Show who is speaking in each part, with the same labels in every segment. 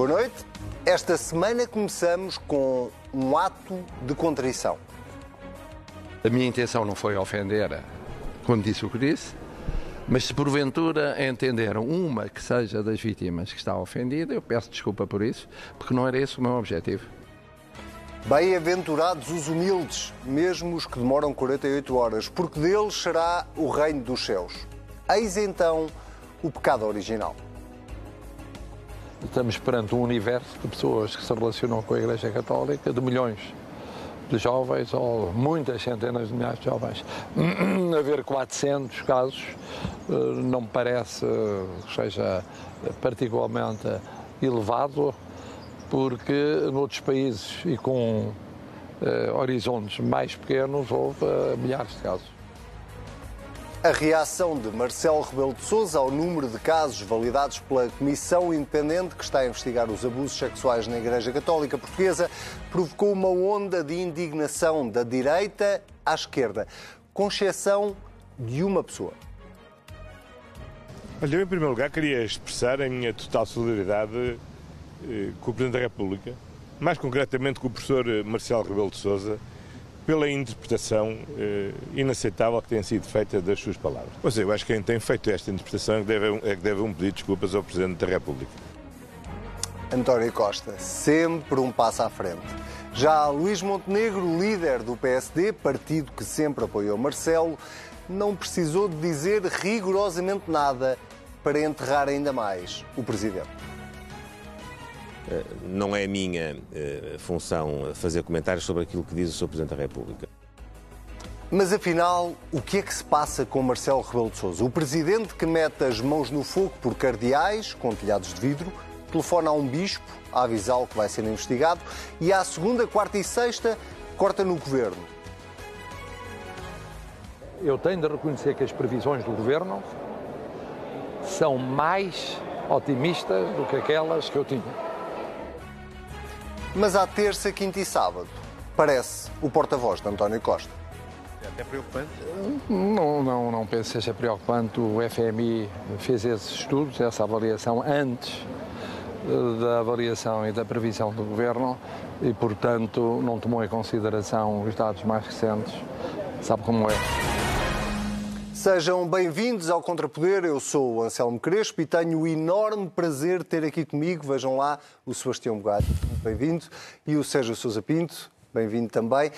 Speaker 1: Boa noite. Esta semana começamos com um ato de contrição.
Speaker 2: A minha intenção não foi ofender quando disse o que disse, mas se porventura entenderam uma que seja das vítimas que está ofendida, eu peço desculpa por isso, porque não era esse o meu objetivo.
Speaker 1: Bem-aventurados os humildes, mesmo os que demoram 48 horas, porque deles será o reino dos céus. Eis então o pecado original.
Speaker 2: Estamos perante um universo de pessoas que se relacionam com a Igreja Católica, de milhões de jovens, ou muitas centenas de milhares de jovens. Haver 400 casos eh, não me parece que seja particularmente elevado, porque noutros países e com eh, horizontes mais pequenos houve eh, milhares de casos.
Speaker 1: A reação de Marcelo Rebelo de Sousa ao número de casos validados pela Comissão Independente que está a investigar os abusos sexuais na Igreja Católica Portuguesa provocou uma onda de indignação da direita à esquerda, com exceção de uma pessoa.
Speaker 3: Olha, eu, em primeiro lugar, queria expressar a minha total solidariedade eh, com o Presidente da República, mais concretamente com o professor eh, Marcelo Rebelo de Sousa, pela interpretação eh, inaceitável que tem sido feita das suas palavras. Ou seja, eu acho que quem tem feito esta interpretação é que deve, é que deve um pedir desculpas ao Presidente da República.
Speaker 1: António Costa, sempre um passo à frente. Já Luís Montenegro, líder do PSD, partido que sempre apoiou Marcelo, não precisou de dizer rigorosamente nada para enterrar ainda mais o Presidente.
Speaker 4: Eh, não é minha uh, função fazer comentários sobre aquilo que diz o Sr. Presidente da República.
Speaker 1: Mas afinal, o que é que se passa com Marcelo Rebelo de Sousa? O presidente que mete as mãos no fogo por cardeais com telhados de vidro, telefona a um bispo a avisá-lo que vai ser investigado e à segunda, quarta e sexta corta no governo.
Speaker 2: Eu tenho de reconhecer que as previsões do governo são mais otimistas do que aquelas que eu tinha.
Speaker 1: Mas à terça, quinta e sábado, parece o porta-voz de António Costa.
Speaker 5: É até preocupante?
Speaker 2: Não, não, não penso que seja preocupante. O FMI fez esses estudos, essa avaliação antes eh, da avaliação e da previsão do Governo e, portanto, não tomou em consideração os dados mais recentes. Sabe como é?
Speaker 1: Sejam bem-vindos ao Contrapoder. Eu sou o Anselmo Crespo e tenho o enorme prazer de ter aqui comigo, vejam lá, o Sebastião Bogado, bem-vindo, e o Sérgio Sousa Pinto, bem-vindo também. Uh,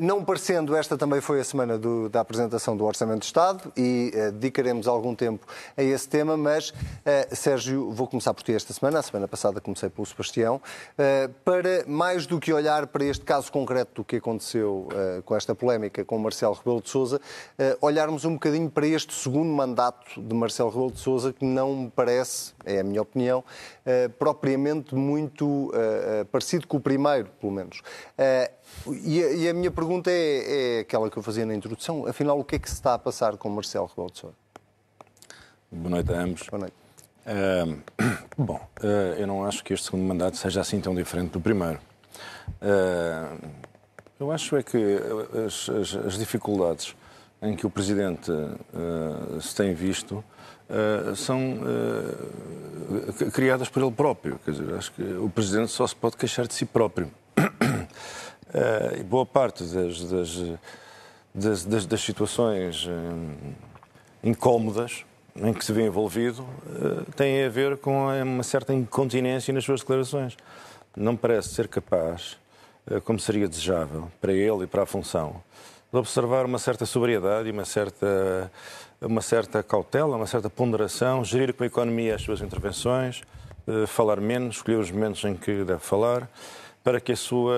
Speaker 1: não parecendo, esta também foi a semana do, da apresentação do Orçamento de Estado e uh, dedicaremos algum tempo a esse tema, mas, uh, Sérgio, vou começar por ti esta semana, a semana passada comecei pelo Sebastião, para mais do que olhar para este caso concreto do que aconteceu com esta polémica com Marcelo Rebelo de Sousa, olharmos um bocadinho para este segundo mandato de Marcelo Rebelo de Sousa, que não me parece, é a minha opinião, propriamente muito parecido com o primeiro, pelo menos. E a, e a, minha pergunta é, é, aquela que eu fazia na introdução. Afinal, o que é que se está a passar com Marcelo Rebelo de Sousa?
Speaker 6: Boa noite a ambos.
Speaker 1: Boa noite.
Speaker 6: Uh, bom, uh, eu não acho que este segundo mandato seja assim tão diferente do primeiro. Uh, eu acho é que as, as, as, dificuldades em que o Presidente se tem visto são criadas por ele próprio. Quer dizer, acho que o Presidente só se pode queixar de si próprio. Uh, boa parte das, das, das, das situações uh, incómodas em que se vê envolvido uh, têm a ver com uma certa incontinência nas suas declarações. Não parece ser capaz, como seria desejável para ele e para a função, de observar uma certa sobriedade e uma certa, uma certa cautela, uma certa ponderação, gerir com a economia as suas intervenções, falar menos, escolher os momentos em que deve falar para que a sua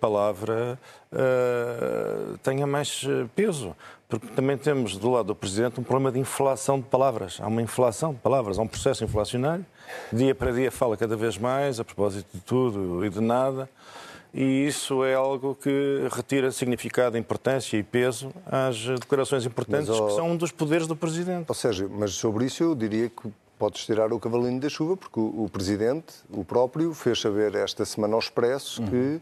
Speaker 6: palavra uh, tenha mais eh, peso. Porque também temos do lado do Presidente um problema de inflação de palavras. Há uma inflação de palavras, há um processo inflacionário. Dia para dia fala cada vez mais a propósito de tudo e de nada. E isso é algo que retira significado, importância e peso às declarações importantes, mas, oh, que são um dos poderes do Presidente.
Speaker 1: Ou seja, mas sobre isso eu diria que podes tirar o cavalinho da chuva, porque o, o Presidente, o próprio, fez saber esta semana ao Expresso uhum. que uh,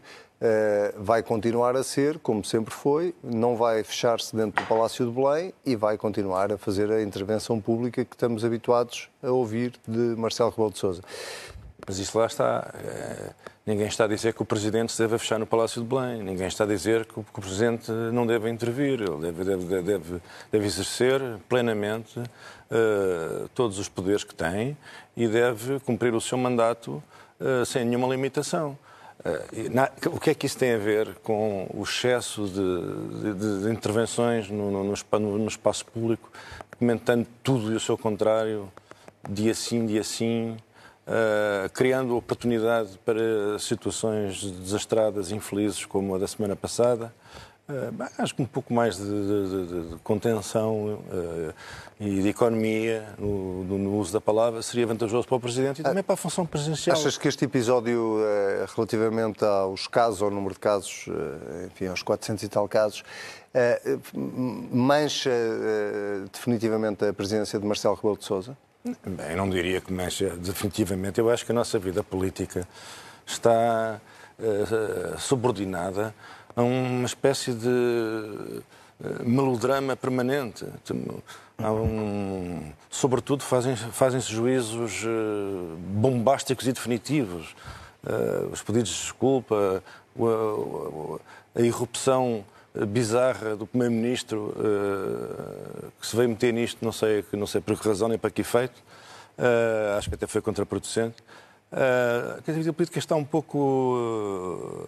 Speaker 1: vai continuar a ser, como sempre foi, não vai fechar-se dentro do Palácio de Belém e vai continuar a fazer a intervenção pública que estamos habituados a ouvir de Marcelo Rebelo de Sousa.
Speaker 6: Mas isso lá está. É, ninguém está a dizer que o Presidente se deve fechar no Palácio de Belém. Ninguém está a dizer que o, Presidente não deve intervir. Ele deve, deve, deve, deve exercer plenamente uh, todos os poderes que tem e deve cumprir o seu mandato uh, sem nenhuma limitação. Uh, na, o que é que isso tem a ver com o excesso de, de, de intervenções no, no, no, no espaço público, comentando tudo e o seu contrário, dia sim, dia sim, uh, criando oportunidade para situações desastradas, infelizes, como a da semana passada. Uh, acho que um pouco mais de, de, de contenção uh, e de economia no, no, uso da palavra seria vantajoso para o Presidente e também para a função presidencial.
Speaker 1: Achas que este episódio, relativamente aos casos, ao número de casos, enfim, aos 400 e tal casos, mancha definitivamente a presidência de Marcelo Rebelo de Sousa?
Speaker 6: Bem, não diria que mexa definitivamente. Eu acho que a nossa vida política está uh, subordinada a uma espécie de uh, melodrama permanente. Um, sobretudo fazem-se fazem juízos uh, bombásticos e definitivos. os pedidos de desculpa, a irrupção bizarra do Primeiro-Ministro uh, que se veio meter nisto, não sei, não sei por que razão nem para que efeito. Uh, acho que até foi contraproducente. Uh, a vida política está um pouco uh,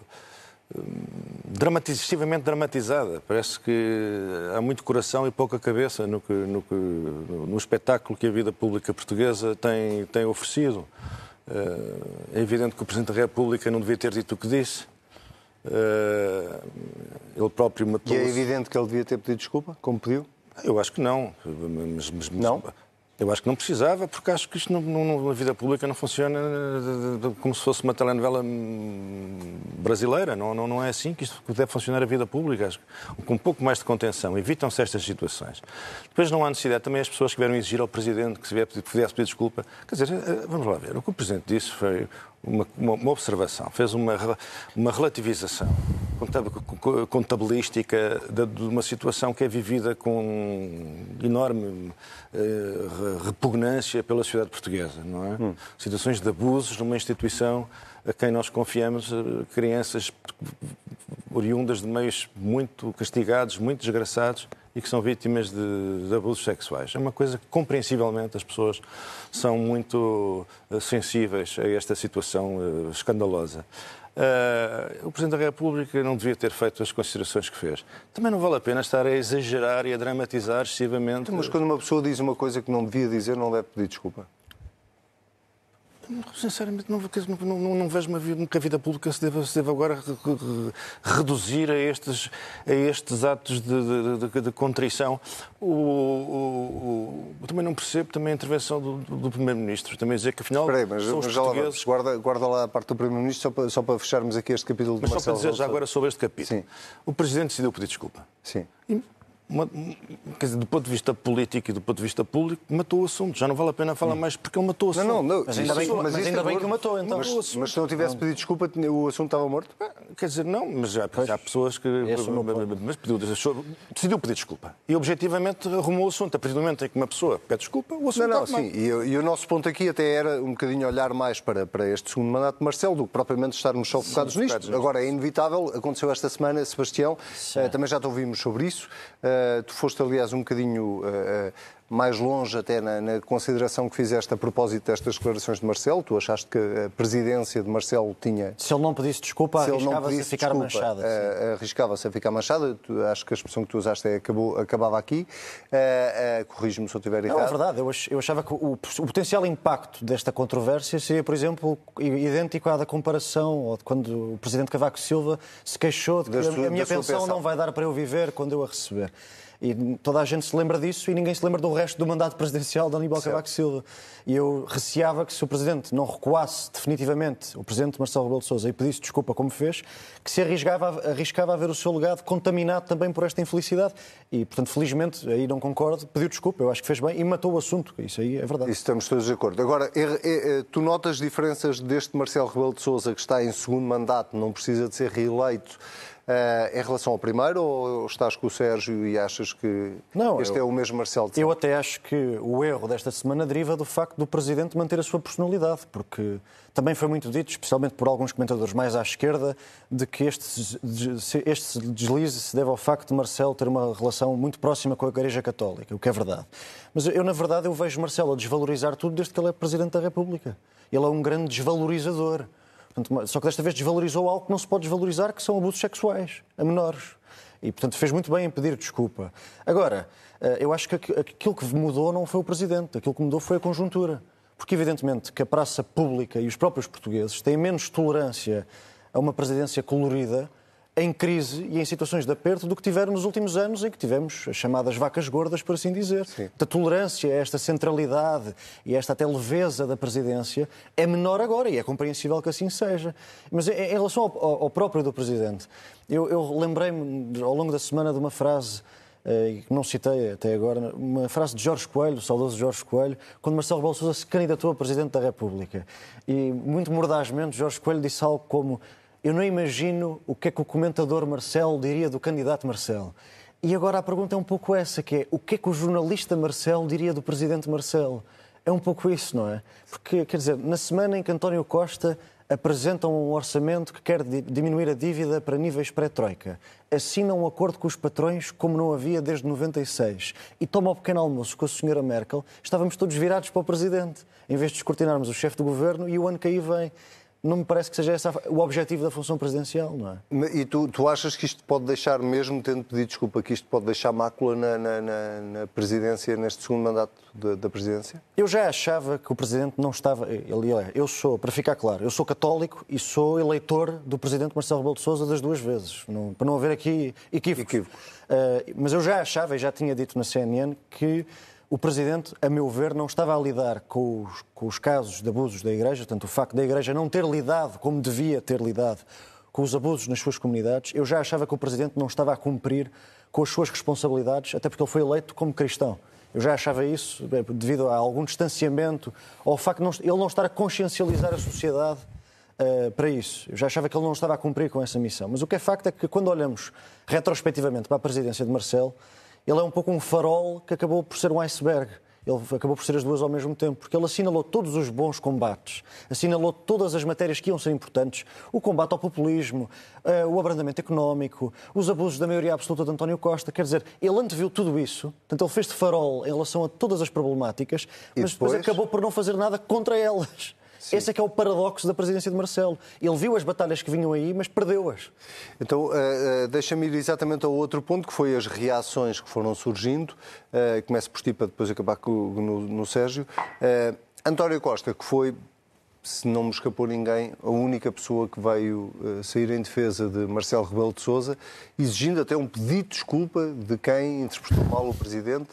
Speaker 6: excessivamente dramatizada. Parece que há muito coração e pouca cabeça no, que, no, que, no espetáculo que a vida pública portuguesa tem, tem oferecido. é evidente que o Presidente da República não devia ter dito o que disse. Uh, ele próprio matou.
Speaker 1: E é evidente que ele devia ter pedido desculpa, como pediu?
Speaker 6: Eu acho que não. Mas,
Speaker 1: mas, não?
Speaker 6: Eu acho que não precisava, porque acho que isto não, não, na vida pública não funciona como se fosse uma telenovela brasileira. Não, não, não é assim que isto deve funcionar a vida pública. Acho que com um pouco mais de contenção evitam-se estas situações. Depois não há necessidade também as pessoas que vieram exigir ao Presidente que se pudesse pedir desculpa. Quer dizer, eh, vamos lá ver. O que o Presidente disse foi uma, uma, observação, fez uma, uma relativização contabilística de, uma situação que é vivida com enorme eh, repugnância pela sociedade portuguesa, não é? Hum. Situações de abusos numa instituição a quem nós confiamos, eh, crianças oriundas de meios muito castigados, muito desgraçados e que são vítimas de, de, abusos sexuais. É uma coisa que, compreensivelmente, as pessoas são muito uh, sensíveis a esta situação uh, escandalosa. Uh, o Presidente da República não devia ter feito as considerações que fez. Também não vale a pena estar a exagerar e a dramatizar excessivamente.
Speaker 1: Mas quando uma pessoa diz uma coisa que não devia dizer, não deve pedir desculpa.
Speaker 6: Sinceramente, não, não, não, não vejo uma que a vida pública se deva, se deva agora reduzir a estes, a estes atos de, de, de, de contrição. O, o, o, também não percebo também a intervenção do, do Primeiro-Ministro. Também dizer que, afinal,
Speaker 1: Espera aí, mas,
Speaker 6: são os
Speaker 1: mas
Speaker 6: portugueses...
Speaker 1: guarda, guarda lá a parte do Primeiro-Ministro só para, só para fecharmos aqui este capítulo
Speaker 6: mas
Speaker 1: de Marcelo
Speaker 6: só para dizer já agora sobre este capítulo.
Speaker 1: Sim.
Speaker 6: O Presidente decidiu pedir desculpa.
Speaker 1: Sim.
Speaker 6: E quer dizer, do ponto de vista político e do ponto de vista público, matou o assunto. Já não vale a pena falar mais porque ele matou o assunto.
Speaker 1: Não, não, não.
Speaker 5: Mas ainda bem, mas mas ainda bem que o matou, então.
Speaker 1: Mas, mas, se não tivesse pedido desculpa, o assunto estava morto?
Speaker 6: Quer dizer, não, mas já, já há pessoas que. Mas pediu, decidiu pedir desculpa. E objetivamente arrumou o assunto. A partir do momento em que uma pessoa pede desculpa, o assunto
Speaker 1: Não, não, sim. E, e, o nosso ponto aqui até era um bocadinho olhar mais para, para este segundo mandato de Marcelo do que propriamente estarmos só focados nisto. Agora, é inevitável, aconteceu esta semana, Sebastião, uh, também já te ouvimos sobre isso. Tu foste, aliás, um bocadinho uh, mais longe até na, na, consideração que fizeste a propósito destas declarações de Marcelo. Tu achaste que a presidência de Marcelo tinha...
Speaker 5: Se ele não pedisse desculpa, arriscava-se a ficar desculpa, manchada.
Speaker 1: Uh, arriscava-se a ficar manchada. Tu, acho que a expressão que tu usaste é, acabou, acabava aqui. Uh, uh, Corrijo-me se eu estiver errado.
Speaker 5: Não, é verdade. Eu, eu achava que o, o, potencial impacto desta controvérsia seria, por exemplo, idêntico à da comparação ou de quando o presidente Cavaco Silva se queixou de que a, a minha pensão não vai dar para eu viver quando eu a receber. E toda a gente se lembra disso e ninguém se lembra do resto do mandato presidencial de Aníbal Cavaco Silva. E eu receava que se o Presidente não recuasse definitivamente, o Presidente Marcelo Rebelo de Sousa, e pedisse desculpa como fez, que se arriscava, arriscava a ver o seu legado contaminado também por esta infelicidade. E, portanto, felizmente, aí não concordo, pediu desculpa, eu acho que fez bem e matou o assunto. Isso aí é verdade.
Speaker 1: Isso estamos todos de acordo. Agora, é, é, é, tu notas diferenças deste Marcelo Rebelo de Sousa, que está em segundo mandato, não precisa de ser reeleito, em relação ao primeiro ou estás com o Sérgio e achas que não, este eu, é o mesmo Marcelo
Speaker 5: Eu até acho que o erro desta semana deriva do facto do Presidente manter a sua personalidade, porque também foi muito dito, especialmente por alguns comentadores mais à esquerda, de que este, este deslize se deve ao facto de Marcelo ter uma relação muito próxima com a Igreja Católica, o que é verdade. Mas eu, na verdade, eu vejo Marcelo a desvalorizar tudo desde que ele é Presidente da República. Ele é um grande desvalorizador. Só que desta vez desvalorizou algo que não se pode desvalorizar, que são abusos sexuais a menores. E, portanto, fez muito bem em pedir desculpa. Agora, eh, eu acho que aquilo que mudou não foi o Presidente, aquilo que mudou foi a conjuntura. Porque, evidentemente, que a praça pública e os próprios portugueses têm menos tolerância a uma presidência colorida em crise e em situações de aperto do que tiveram nos últimos anos, em que tivemos as chamadas vacas gordas, por assim dizer. Sim. A tolerância a esta centralidade e esta até leveza da presidência é menor agora e é compreensível que assim seja. Mas em relação ao, ao próprio do presidente, eu, eu lembrei-me ao longo da semana de uma frase eh, que não citei até agora, uma frase de Jorge Coelho, o saudoso Jorge Coelho, quando Marcelo Rebelo Sousa se candidatou a Presidente da República. E, muito mordazmente, Jorge Coelho disse algo como eu não imagino o que é que o comentador Marcelo diria do candidato Marcelo. E agora a pergunta é um pouco essa, que é o que é que o jornalista Marcelo diria do presidente Marcelo? É um pouco isso, não é? Porque, quer dizer, na semana em que António Costa apresenta um orçamento que quer diminuir a dívida para níveis pré-troika, assina um acordo com os patrões como não havia desde 96 e toma o pequeno almoço com a senhora Merkel, estávamos todos virados para o presidente, em vez de descortinarmos o chefe do governo e o ano que aí vem não me parece que seja esse o objetivo da função presidencial, não é?
Speaker 1: E tu, tu achas que isto pode deixar, mesmo tendo pedido desculpa, que isto pode deixar mácula na, na, na, na presidência, neste segundo mandato da, da, presidência?
Speaker 5: Eu já achava que o presidente não estava. Ele é, eu sou, para ficar claro, eu sou católico e sou eleitor do presidente Marcelo Rebelo de Sousa das duas vezes, não, para não haver aqui equívocos. equívocos. Uh, mas eu já achava, e já tinha dito na CNN, que o Presidente, a meu ver, não estava a lidar com os, com os casos de abusos da Igreja, tanto o facto da Igreja não ter lidado como devia ter lidado com os abusos nas suas comunidades. Eu já achava que o Presidente não estava a cumprir com as suas responsabilidades, até porque ele foi eleito como cristão. Eu já achava isso, devido a algum distanciamento, ao facto de ele não estar a consciencializar a sociedade uh, para isso. Eu já achava que ele não estava a cumprir com essa missão. Mas o que é facto é que, quando olhamos retrospectivamente para a presidência de Marcelo, ele é um pouco um farol que acabou por ser um iceberg. Ele acabou por ser as duas ao mesmo tempo, porque ele assinalou todos os bons combates, assinalou todas as matérias que iam ser importantes: o combate ao populismo, uh, o abrandamento económico, os abusos da maioria absoluta de António Costa. Quer dizer, ele anteviu tudo isso, portanto, ele fez de farol em relação a todas as problemáticas, mas depois... depois acabou por não fazer nada contra elas. Sim. Esse é que é o paradoxo da presidência de Marcelo. Ele viu as batalhas que vinham aí, mas perdeu-as.
Speaker 1: Então, uh, uh, deixa-me ir exatamente ao outro ponto, que foi as reações que foram surgindo. Uh, começo por ti, para depois acabar com, no, no Sérgio. Uh, António Costa, que foi se não me escapou ninguém, a única pessoa que veio uh, sair em defesa de Marcelo Rebelo de Sousa, exigindo até um pedido de desculpa de quem interpretou mal o Presidente,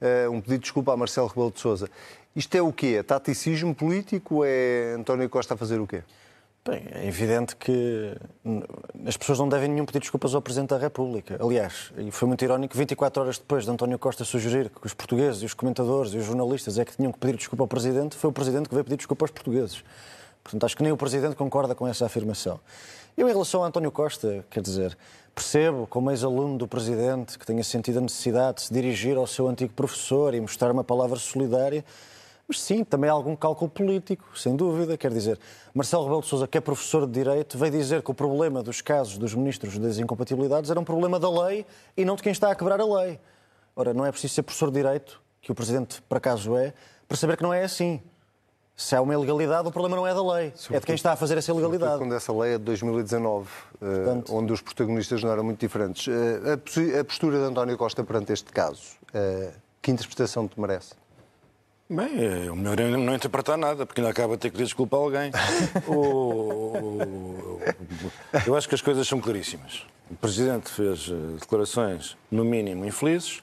Speaker 1: uh, um pedido de desculpa a Marcelo Rebelo de Sousa. Isto é o quê? É taticismo político? É António Costa a fazer o quê?
Speaker 5: Bem, é evidente que as pessoas não devem nenhum pedir desculpas ao Presidente da República. Aliás, e foi muito irónico, 24 horas depois de António Costa sugerir que os portugueses e os comentadores e os jornalistas é que tinham que pedir desculpa ao Presidente, foi o Presidente que veio pedir desculpa aos portugueses. Portanto, acho que nem o Presidente concorda com essa afirmação. Eu, em relação a António Costa, quer dizer, percebo, como ex-aluno do Presidente, que tenha sentido a necessidade de se dirigir ao seu antigo professor e mostrar uma palavra solidária, mas sim, também há algum cálculo político, sem dúvida. Quer dizer, Marcelo Rebelo de Sousa, que é professor de Direito, veio dizer que o problema dos casos dos ministros das incompatibilidades era um problema da lei e não de quem está a quebrar a lei. Ora, não é preciso ser professor de Direito, que o Presidente, por acaso, é, para saber que não é assim. Se há uma ilegalidade, o problema não é da lei, Sobretudo, é de quem está a fazer essa ilegalidade.
Speaker 1: Quando essa lei é de 2019, eh, Portanto, onde os protagonistas não eram muito diferentes. Eh, a postura de António Costa perante este caso, eh, que interpretação te merece?
Speaker 6: Bem, o melhor é não interpretar nada, porque ainda acaba de ter que pedir desculpa a alguém. o... Eu acho que as coisas são claríssimas. O Presidente fez eh, declarações, no mínimo, infelizes.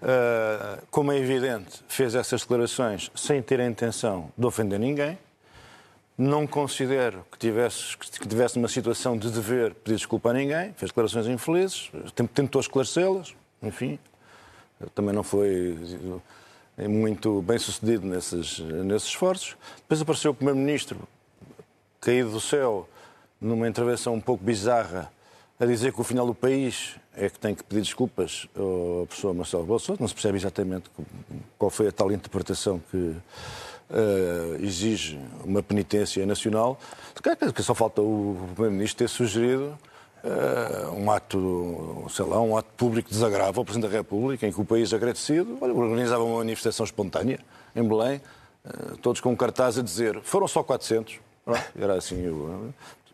Speaker 6: Eh, como é evidente, fez essas declarações sem ter a intenção de ofender ninguém. Não considero que tivesse, que tivesse uma situação de dever pedir desculpa a ninguém. Fez declarações infelizes, tentou esclarecê-las. Enfim, também não foi muito bem sucedido nesses, nesses esforços. Depois apareceu o Primeiro-Ministro, caído do céu, numa intervenção um pouco bizarra, a dizer que o final do país é que tem que pedir desculpas ao professor Marcelo Bolsonaro. Não se percebe exatamente qual foi a tal interpretação que uh, exige uma penitência nacional. Só falta o Primeiro-Ministro ter sugerido uh, um ato, sei lá, um ato público de desagravo ao Presidente da República, em que o país agradecido olha, organizava uma manifestação espontânea em Belém, uh, todos com um cartaz a dizer foram só 400. Era assim,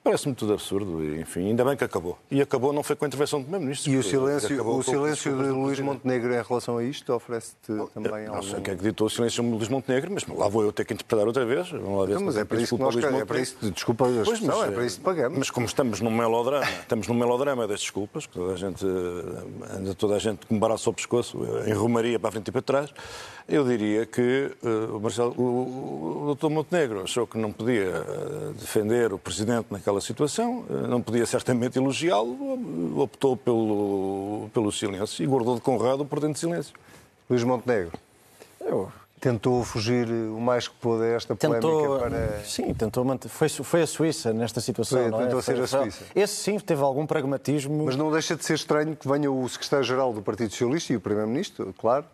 Speaker 6: Parece-me tudo absurdo, enfim, ainda bem que acabou. E acabou não foi com a intervenção do Primeiro-Ministro.
Speaker 1: E o silêncio, o silêncio de Luís Montenegro em relação a isto oferece-te também
Speaker 6: não, algum... Não sei quem é que ditou o silêncio de Luís Montenegro, mas lá vou eu ter que interpretar outra vez.
Speaker 1: Vamos lá ver não, mas é para isso que nós é para isso, desculpa a pois, mas, é para isso que pagamos.
Speaker 6: Mas como estamos num melodrama, estamos num melodrama das desculpas, que toda a gente anda toda a gente com um baraço ao pescoço, em romaria para a frente e para trás, eu diria que uh, o, Marcelo, o, o Dr. Montenegro achou que não podia uh, defender o Presidente naquela situação, uh, não podia certamente elogiá-lo, optou pelo, pelo silêncio e guardou de Conrado por dentro de silêncio.
Speaker 1: Luís Montenegro. Eu, tentou fugir o mais que pôde a esta polémica tentou, para...
Speaker 5: Sim, tentou manter... Foi, foi a Suíça nesta situação, foi,
Speaker 1: não é? Tentou ser a Suíça.
Speaker 5: Esse sim teve algum pragmatismo.
Speaker 1: Mas não deixa de ser estranho que venha o secretário-geral do Partido Socialista e o Primeiro-Ministro, claro,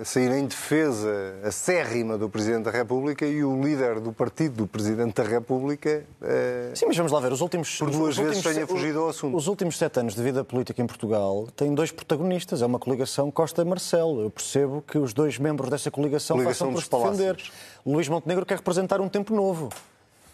Speaker 1: a sair em defesa acérrima do Presidente da República e o líder do partido do Presidente da República...
Speaker 5: Sim, mas vamos lá ver, os últimos...
Speaker 1: Por duas vezes últimos, tenha fugido ao assunto.
Speaker 5: Os últimos sete anos de vida política em Portugal têm dois protagonistas, é uma coligação Costa-Marcelo. Eu percebo que os dois membros dessa coligação, coligação façam por defender. Luís Montenegro quer representar um tempo novo,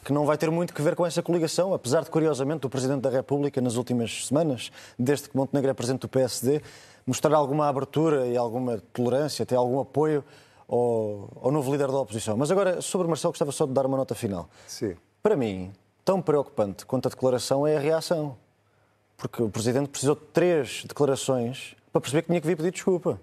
Speaker 5: que não vai ter muito que ver com essa coligação, apesar de, curiosamente, o Presidente da República, nas últimas semanas, desde que Montenegro é Presidente do PSD, mostrar alguma abertura e alguma tolerância, até algum apoio ao, ao novo líder da oposição. Mas agora, sobre Marcelo, gostava só de dar uma nota final.
Speaker 1: Sim.
Speaker 5: Para mim, tão preocupante quanto a declaração é a reação. Porque o Presidente precisou de três declarações para perceber que tinha que vir pedir desculpa.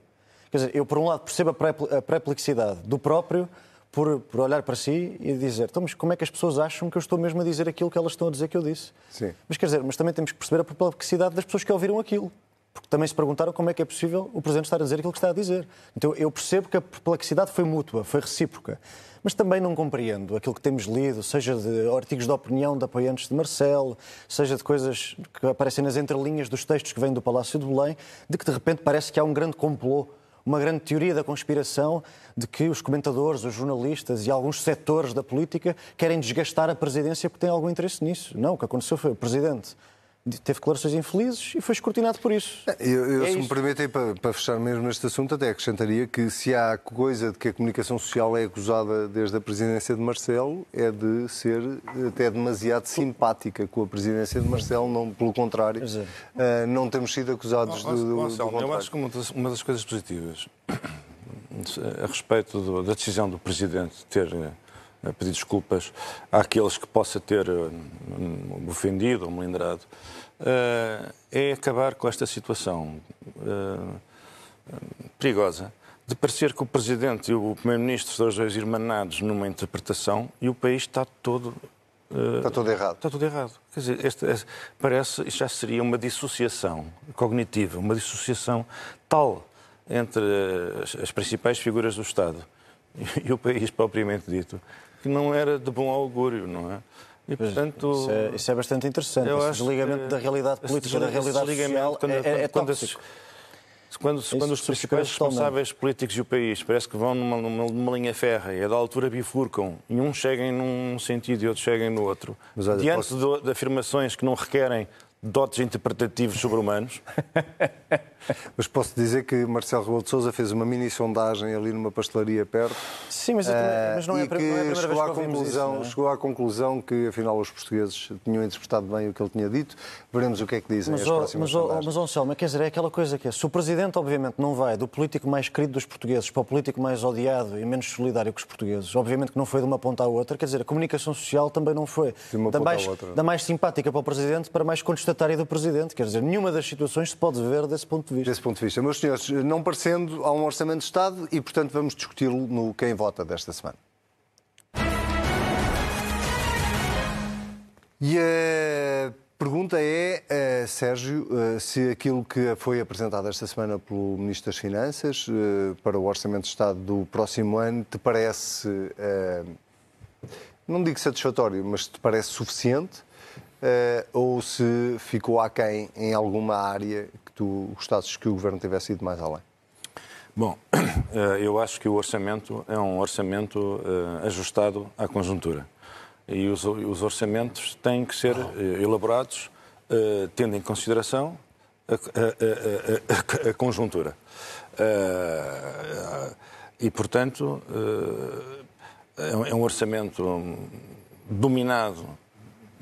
Speaker 5: Quer dizer, eu, por um lado, percebo a perplexidade do próprio por, por, olhar para si e dizer, então, mas como é que as pessoas acham que eu estou mesmo a dizer aquilo que elas estão a dizer que eu disse?
Speaker 1: Sim.
Speaker 5: Mas quer dizer, mas também temos que perceber a perplexidade das pessoas que ouviram aquilo. Porque também se perguntaram como é que é possível o Presidente estar a dizer aquilo que está a dizer. Então eu percebo que a perplexidade foi mútua, foi recíproca. Mas também não compreendo aquilo que temos lido, seja de artigos de opinião de apoiantes de Marcelo, seja de coisas que aparecem nas entrelinhas dos textos que vêm do Palácio de Belém, de que de repente parece que há um grande complô uma grande teoria da conspiração de que os comentadores, os jornalistas e alguns setores da política querem desgastar a presidência porque têm algum interesse nisso. Não, o que aconteceu foi o presidente teve declarações infelizes e foi escrutinado por isso.
Speaker 1: Eu, eu é se isso. me permitem, para, para, fechar mesmo neste assunto, até acrescentaria que se há coisa de que a comunicação social é acusada desde a presidência de Marcelo, é de ser até demasiado simpática com a presidência de Marcelo, não, pelo contrário, uh, não temos sido acusados
Speaker 6: Bom,
Speaker 1: do, do,
Speaker 6: do contrário. Eu acho que uma das, uma das coisas positivas a respeito do, da decisão do Presidente ter eh, pedido desculpas àqueles que possa ter eh, ofendido ou melindrado, eh, é acabar com esta situação perigosa de parecer que o Presidente e o Primeiro-Ministro são os dois irmanados numa interpretação e o país está todo
Speaker 1: Está tudo errado.
Speaker 6: Está tudo errado. Quer dizer, este, este, parece, isto já seria uma dissociação cognitiva, uma dissociação tal entre as, as principais figuras do Estado e o país propriamente dito, que não era de bom augúrio, não é?
Speaker 5: E, portanto, isso, é, isso é bastante interessante. Esse desligamento da realidade política da realidade social quando, é, é, é quando.
Speaker 6: Quando, quando, quando os principais responsáveis políticos do país parece que vão numa, numa, numa linha férrea e a da altura bifurcam e uns cheguem num sentido e outros cheguem no outro, olha, diante posso... de, de afirmações que não requerem dotes interpretativos sobre-humanos.
Speaker 1: Mas posso dizer que Marcelo Rebelo de Sousa fez uma mini sondagem ali numa pastelaria perto.
Speaker 5: Sim, mas, também, mas não, é,
Speaker 1: que
Speaker 5: não é a primeira
Speaker 1: chegou
Speaker 5: vez
Speaker 1: que à conclusão,
Speaker 5: isso,
Speaker 1: é? Chegou à conclusão que, afinal, os portugueses tinham interpretado bem o que ele tinha dito. Veremos o que é que dizem
Speaker 5: mas,
Speaker 1: as próximas
Speaker 5: mas. Mas, Anselmo, quer dizer, é aquela coisa que é, se o Presidente, obviamente, não vai do político mais querido dos portugueses para o político mais odiado e menos solidário que os portugueses, obviamente que não foi de uma ponta à outra, quer dizer, a comunicação social também não foi.
Speaker 1: De uma
Speaker 5: da,
Speaker 1: ponta
Speaker 5: mais,
Speaker 1: à outra.
Speaker 5: da mais simpática para o Presidente para mais contestatária do Presidente. Quer dizer, nenhuma das situações se pode ver desse ponto de vista.
Speaker 1: Desse ponto de vista. Meus senhores, não parecendo, há um Orçamento de Estado e, portanto, vamos discuti-lo no Quem Vota desta semana. E a pergunta é, uh, Sérgio, uh, se aquilo que foi apresentado esta semana pelo Ministro das Finanças uh, para o Orçamento de Estado do próximo ano te parece, não digo satisfatório, mas te parece suficiente ou se ficou aquém em alguma área que tu gostasses que o Governo tivesse ido mais além?
Speaker 6: Bom, eu acho que o orçamento é um orçamento ajustado à conjuntura. E os, os orçamentos têm que ser elaborados tendo em consideração a, a, a, a conjuntura. e, portanto, é um orçamento dominado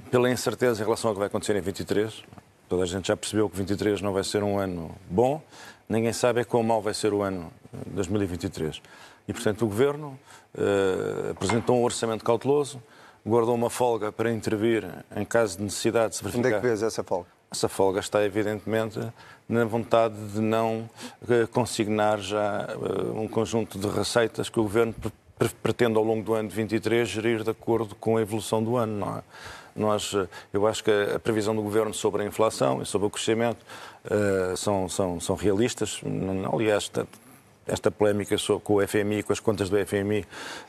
Speaker 6: pela incerteza em relação ao que vai acontecer em 23. Toda a gente já percebeu que 23 não vai ser um ano bom. Ninguém sabe é quão mau vai ser o ano 2023. E, portanto, o Governo uh, apresentou um orçamento cauteloso, guardou uma folga para intervir em caso de necessidade de se verificar.
Speaker 1: Onde é que vês essa folga?
Speaker 6: Essa folga está, evidentemente, na vontade de não eh, consignar já uh, um conjunto de receitas que o Governo pretende, ao longo do ano de 23, gerir de acordo com a evolução do ano. Não é? Nós, eh, eu acho que a previsão do Governo sobre a inflação e sobre o crescimento uh, são, são, são realistas. Aliás, esta polémica com o FMI, com as contas do FMI.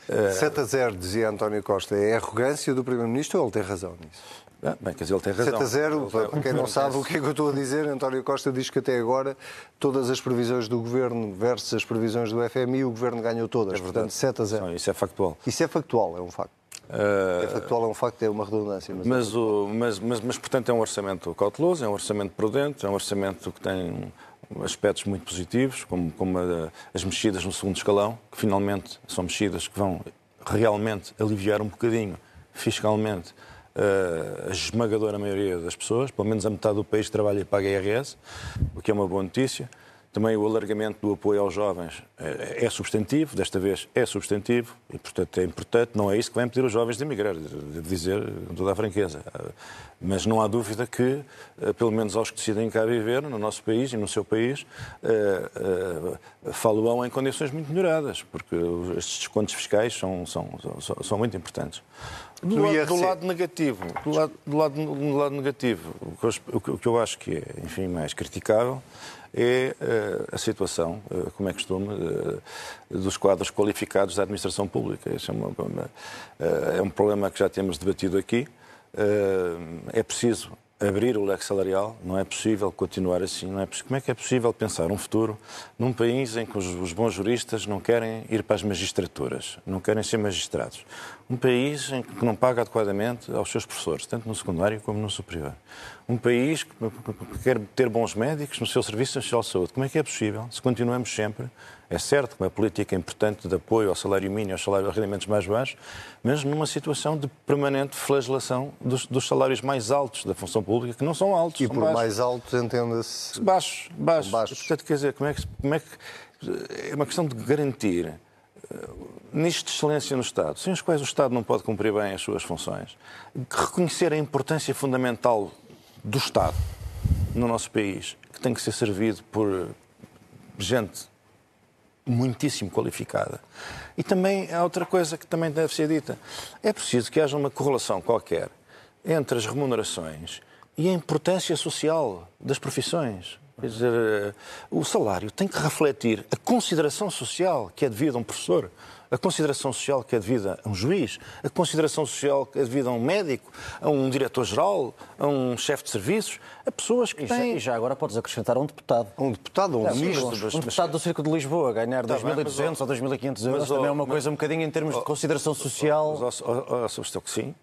Speaker 1: Uh... 7 a 0, dizia António Costa. É arrogância do Primeiro-Ministro ou ele tem razão nisso?
Speaker 6: Ah, bem, quer dizer, ele tem razão.
Speaker 1: 7 a 0, para quem não sabe o que é que eu estou a dizer, António Costa diz que até agora todas as previsões do Governo versus as previsões do FMI, o Governo ganhou todas. É Portanto, 7 a 0.
Speaker 6: Isso é factual.
Speaker 1: Isso é factual, é um facto. É factual, é um facto, é uma redundância.
Speaker 6: Mas, mas, o, mas, mas, mas, portanto, é um orçamento cauteloso, é um orçamento prudente, é um orçamento que tem aspectos muito positivos, como, como a, as mexidas no segundo escalão, que finalmente são mexidas que vão realmente aliviar um bocadinho fiscalmente uh, a esmagadora maioria das pessoas, pelo menos a metade do país trabalha e paga IRS, o que é uma boa notícia. Também o alargamento do apoio aos jovens é substantivo, desta vez é substantivo, e portanto é importante, não é isso que vai impedir os jovens de emigrar, devo dizer com toda a franqueza. Mas não há dúvida que, eh, pelo menos aos que decidem cá viver, no nosso país e no seu país, uh, falam em condições muito melhoradas, porque estes descontos fiscais são, são, são, são muito importantes. Do, lado, do lado negativo, do lado, do lado, do lado negativo, o que, eu, o que eu acho que é, enfim, mais criticável é uh, a situação, uh, como é costume, uh, dos quadros qualificados da administração pública. Esse é, uma, uma, é um problema que já temos debatido aqui. é preciso abrir o leque salarial, não é possível continuar assim. Não é, como é que é possível pensar um futuro num país em que os, os, bons juristas não querem ir para as magistraturas, não querem ser magistrados? Um país em que não paga adequadamente aos seus professores, tanto no secundário como no superior. Um país que quer ter bons médicos no seu Serviço Nacional de Saúde. Como é que é possível, se continuamos sempre é certo que uma política importante de apoio ao salário mínimo, aos salários, aos rendimentos mais baixos, mas numa situação de permanente flagelação dos, dos, salários mais altos da função pública, que não são altos.
Speaker 1: E
Speaker 6: por
Speaker 1: baixos. mais altos entenda-se.
Speaker 6: Baixos, baixos. baixos. Portanto, quer dizer, como é, que, como é que. É uma questão de garantir eh, nisto de excelência no Estado, sem os quais o Estado não pode cumprir bem as suas funções, reconhecer a importância fundamental do Estado no nosso país, que tem que ser servido por gente muitíssimo qualificada. E também há outra coisa que também deve ser dita. É preciso que haja uma correlação qualquer entre as remunerações e a importância social das profissões. Quer dizer, o salário tem que refletir a consideração social que é devida a um professor, a consideração social que é devida a um juiz, a consideração social que é devida a um médico, a um diretor-geral, a um chefe de serviços, a pessoas que
Speaker 5: e
Speaker 6: têm...
Speaker 5: Já, e já agora podes acrescentar a um deputado.
Speaker 1: Um deputado, um ministro.
Speaker 5: Um deputado do Circo de Lisboa ganhar tá 2.200 ou 2.500 euros também é uma coisa um bocadinho em termos de consideração social.
Speaker 6: Mas, ó, ó, que sim,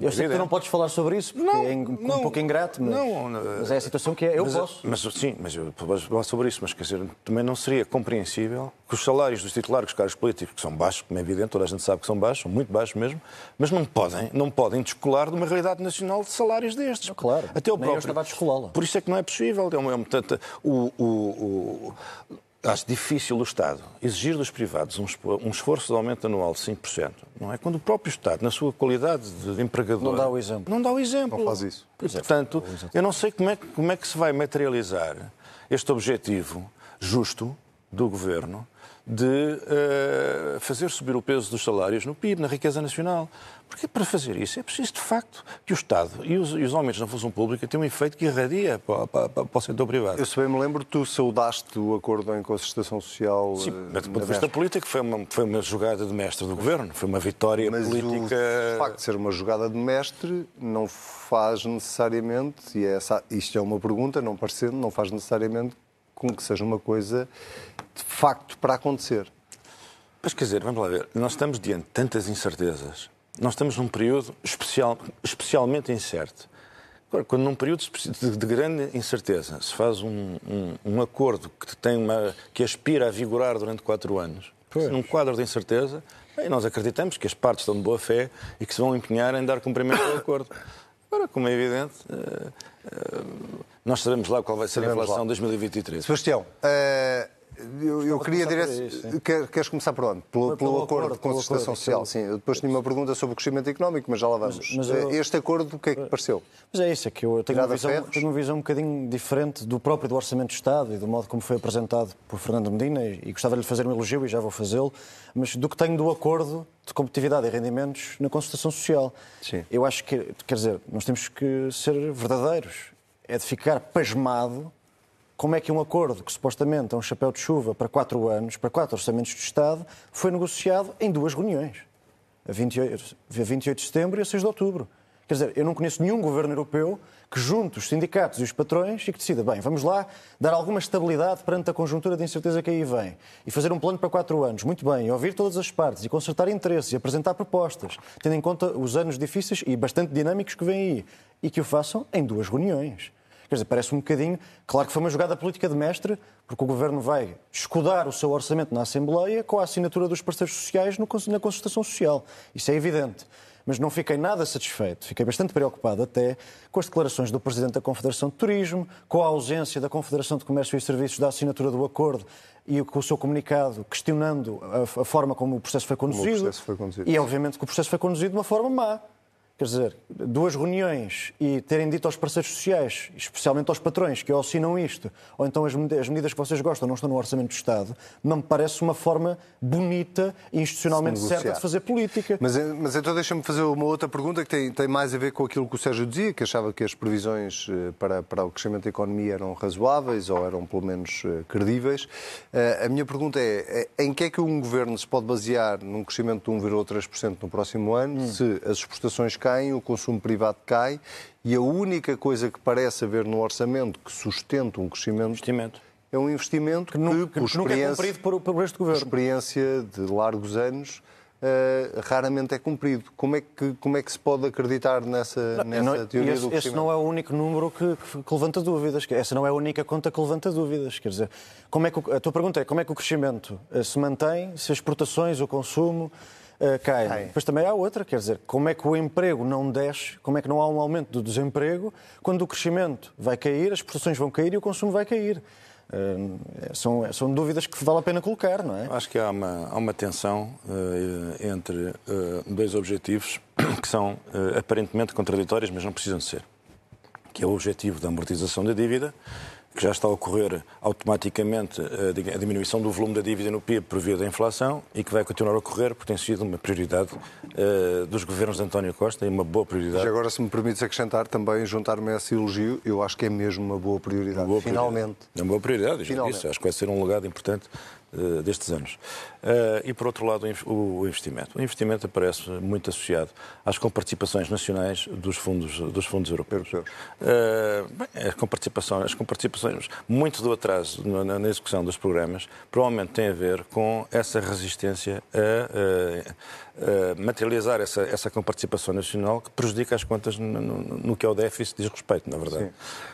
Speaker 5: eu sei que tu não podes falar sobre isso, porque não, é um pouco ingrato, mas, não, mas é a situação que é. Eu
Speaker 6: mas,
Speaker 5: posso.
Speaker 6: Mas, sim, mas eu posso falar sobre isso, mas quer dizer, também não seria compreensível que os salários dos titulares dos cargos políticos, que são baixos, como é evidente, toda a gente sabe que são baixos, são muito baixos mesmo, mas não podem, não podem descolar de uma realidade nacional de salários destes.
Speaker 5: Claro,
Speaker 6: Até o
Speaker 5: próprio. eu estava a descolá-la.
Speaker 6: Por isso é que não é possível. É uma, é uma, o, o, o Acho difícil o Estado exigir dos privados um esforço de aumento anual de 5%, não é? Quando o próprio Estado, na sua qualidade de empregador...
Speaker 5: Não dá o exemplo.
Speaker 6: Não dá o exemplo.
Speaker 1: Não faz isso.
Speaker 6: E, portanto, eu não sei como é, como é que se vai materializar este objetivo justo do Governo de uh, fazer subir o peso dos salários no PIB, na riqueza nacional. Porque para fazer isso é preciso, de facto, que o Estado e os, e os aumentos na função pública tenham um efeito que irradia para, para, para, o setor privado.
Speaker 1: Eu, se bem me lembro, tu saudaste o acordo em concertação social.
Speaker 6: Sim, eh, mas do ponto de vista político foi uma, foi uma jogada de mestre do governo, foi uma vitória
Speaker 1: mas
Speaker 6: política.
Speaker 1: O facto de ser uma jogada de mestre não faz necessariamente, e é essa, isto é uma pergunta, não parecendo, não faz necessariamente com que seja uma coisa de facto para acontecer.
Speaker 6: Mas quer dizer, vamos lá ver, nós estamos diante de tantas incertezas nós estamos num período especial, especialmente incerto. Agora, quando num período de, de grande incerteza se faz um, um, um, acordo que, tem uma, que aspira a vigorar durante quatro anos, pois. num quadro de incerteza, bem, nós acreditamos que as partes estão de boa fé e que se vão empenhar em dar cumprimento ao acordo. Agora, como é evidente, uh, uh, nós sabemos lá qual vai ser a inflação de 2023.
Speaker 1: Sebastião, uh, eu, eu queria direto. Quer, queres começar por onde? Pelo, pelo, pelo acordo, acordo a concertação social. Sim, eu depois tinha uma pergunta sobre o crescimento económico, mas já lá vamos. Mas, mas eu... Este acordo, o que é que pareceu?
Speaker 5: Mas é isso, é que eu tenho uma, visão, tenho uma visão um bocadinho diferente do próprio do Orçamento de Estado e do modo como foi apresentado por Fernando Medina, e gostava de lhe fazer um elogio e já vou fazê-lo, mas do que tenho do acordo de competitividade e rendimentos na concertação social. Sim. Eu acho que, quer dizer, nós temos que ser verdadeiros. É de ficar pasmado como é que um acordo que supostamente é um chapéu de chuva para quatro anos, para quatro orçamentos de Estado, foi negociado em duas reuniões, a 28, a 28 de setembro e a 6 de outubro. Quer dizer, eu não conheço nenhum governo europeu que junte os sindicatos e os patrões e que decida, bem, vamos lá dar alguma estabilidade perante a conjuntura de incerteza que aí vem e fazer um plano para quatro anos, muito bem, e ouvir todas as partes e consertar interesses e apresentar propostas, tendo em conta os anos difíceis e bastante dinâmicos que vêm aí, e que o façam em duas reuniões. Quer dizer, parece um bocadinho. Claro que foi uma jogada política de mestre, porque o governo vai escudar o seu orçamento na Assembleia com a assinatura dos parceiros sociais na consultação social. Isso é evidente. Mas não fiquei nada satisfeito, fiquei bastante preocupado até com as declarações do Presidente da Confederação de Turismo, com a ausência da Confederação de Comércio e Serviços da assinatura do acordo e com o seu comunicado questionando a, forma como o processo foi conduzido.
Speaker 1: O processo foi conduzido.
Speaker 5: E obviamente que o processo foi conduzido de uma forma má. Quer dizer, duas reuniões e terem dito aos parceiros sociais, especialmente aos patrões, que assinam isto, ou então as medidas que vocês gostam não estão no Orçamento do Estado, não me parece uma forma bonita e institucionalmente certa de fazer política.
Speaker 1: Mas, mas então deixa-me fazer uma outra pergunta que tem, tem mais a ver com aquilo que o Sérgio dizia, que achava que as previsões eh, para, para o crescimento da economia eram razoáveis ou eram pelo menos eh, credíveis. Eh, a minha pergunta é, em que é que um governo se pode basear num crescimento de 1,3% no próximo ano hum. se as exportações caem caem, o consumo privado cai e a única coisa que parece haver no orçamento que sustenta um crescimento
Speaker 5: investimento.
Speaker 1: é um investimento que, que,
Speaker 5: que, que nunca é cumprido por, por este governo.
Speaker 1: Por experiência de largos anos, Uh, raramente é cumprido. Como é que, como é que se pode acreditar nessa, nessa não, teoria
Speaker 5: esse,
Speaker 1: do crescimento?
Speaker 5: Esse não é o único número que, que, levanta dúvidas. Essa não é a única conta que levanta dúvidas. Quer dizer, como é que, a tua pergunta é como é que o crescimento eh, se mantém se as exportações, o consumo uh, caem. Cai. Depois também há outra, quer dizer, como é que o emprego não desce, como é que não há um aumento do desemprego quando o crescimento vai cair, as prestações vão cair e o consumo vai cair. Uh, são, são dúvidas que vale a pena colocar, não é?
Speaker 6: Acho que há uma, há uma tensão uh, entre uh, dois objetivos que são aparentemente contraditórios, mas não precisam de ser. Que é o objetivo da amortização da dívida que já está a ocorrer automaticamente eh, a diminuição do volume da dívida no PIB por via da inflação e que vai continuar a ocorrer porque tem sido uma prioridade uh, dos governos de António Costa e uma boa prioridade.
Speaker 1: Mas agora, se me permites acrescentar também, juntar-me a esse elogio, eu acho que é mesmo uma boa prioridade, uma boa finalmente.
Speaker 6: Prioridade. É uma boa prioridade, já disse, acho que vai ser um legado importante destes anos. Uh, e, por outro lado, o investimento. O investimento aparece muito associado às comparticipações nacionais dos fundos, dos fundos europeus. Uh, bem, as, comparticipações, as comparticipações, muito do atraso na, execução dos programas, provavelmente tem a ver com essa resistência a, a materializar essa, essa comparticipação nacional que prejudica as contas no, no, no, que é o déficit diz respeito, na verdade. Sim.